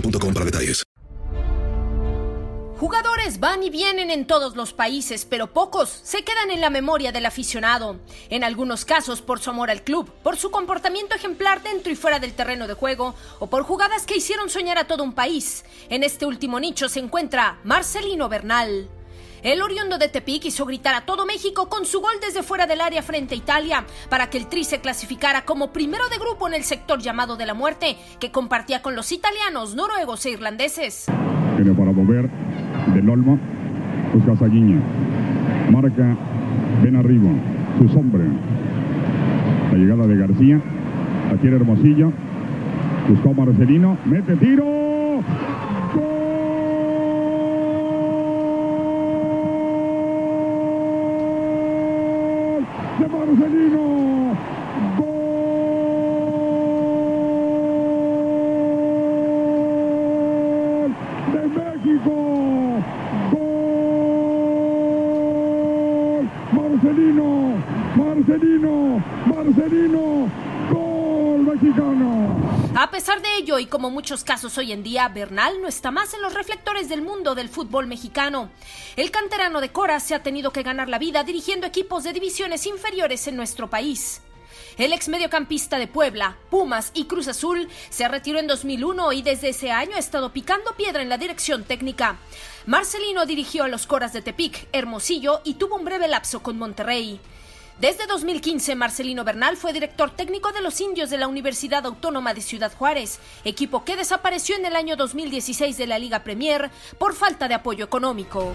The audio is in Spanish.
para detalles. Jugadores van y vienen en todos los países, pero pocos se quedan en la memoria del aficionado. En algunos casos por su amor al club, por su comportamiento ejemplar dentro y fuera del terreno de juego, o por jugadas que hicieron soñar a todo un país. En este último nicho se encuentra Marcelino Bernal. El oriundo de Tepic hizo gritar a todo México con su gol desde fuera del área frente a Italia para que el Tri se clasificara como primero de grupo en el sector llamado de la muerte que compartía con los italianos, noruegos e irlandeses. Tiene para mover del Olmo. Busca Saguiño. Marca. Ven arriba. Sus hombres. La llegada de García. La quiere Hermosillo. Buscó Marcelino. Mete tiro. Marcelino. Marcelino. Gol mexicano. A pesar de ello, y como muchos casos hoy en día, Bernal no está más en los reflectores del mundo del fútbol mexicano. El canterano de Cora se ha tenido que ganar la vida dirigiendo equipos de divisiones inferiores en nuestro país. El ex mediocampista de Puebla, Pumas y Cruz Azul se retiró en 2001 y desde ese año ha estado picando piedra en la dirección técnica. Marcelino dirigió a los Coras de Tepic, Hermosillo y tuvo un breve lapso con Monterrey. Desde 2015, Marcelino Bernal fue director técnico de los indios de la Universidad Autónoma de Ciudad Juárez, equipo que desapareció en el año 2016 de la Liga Premier por falta de apoyo económico.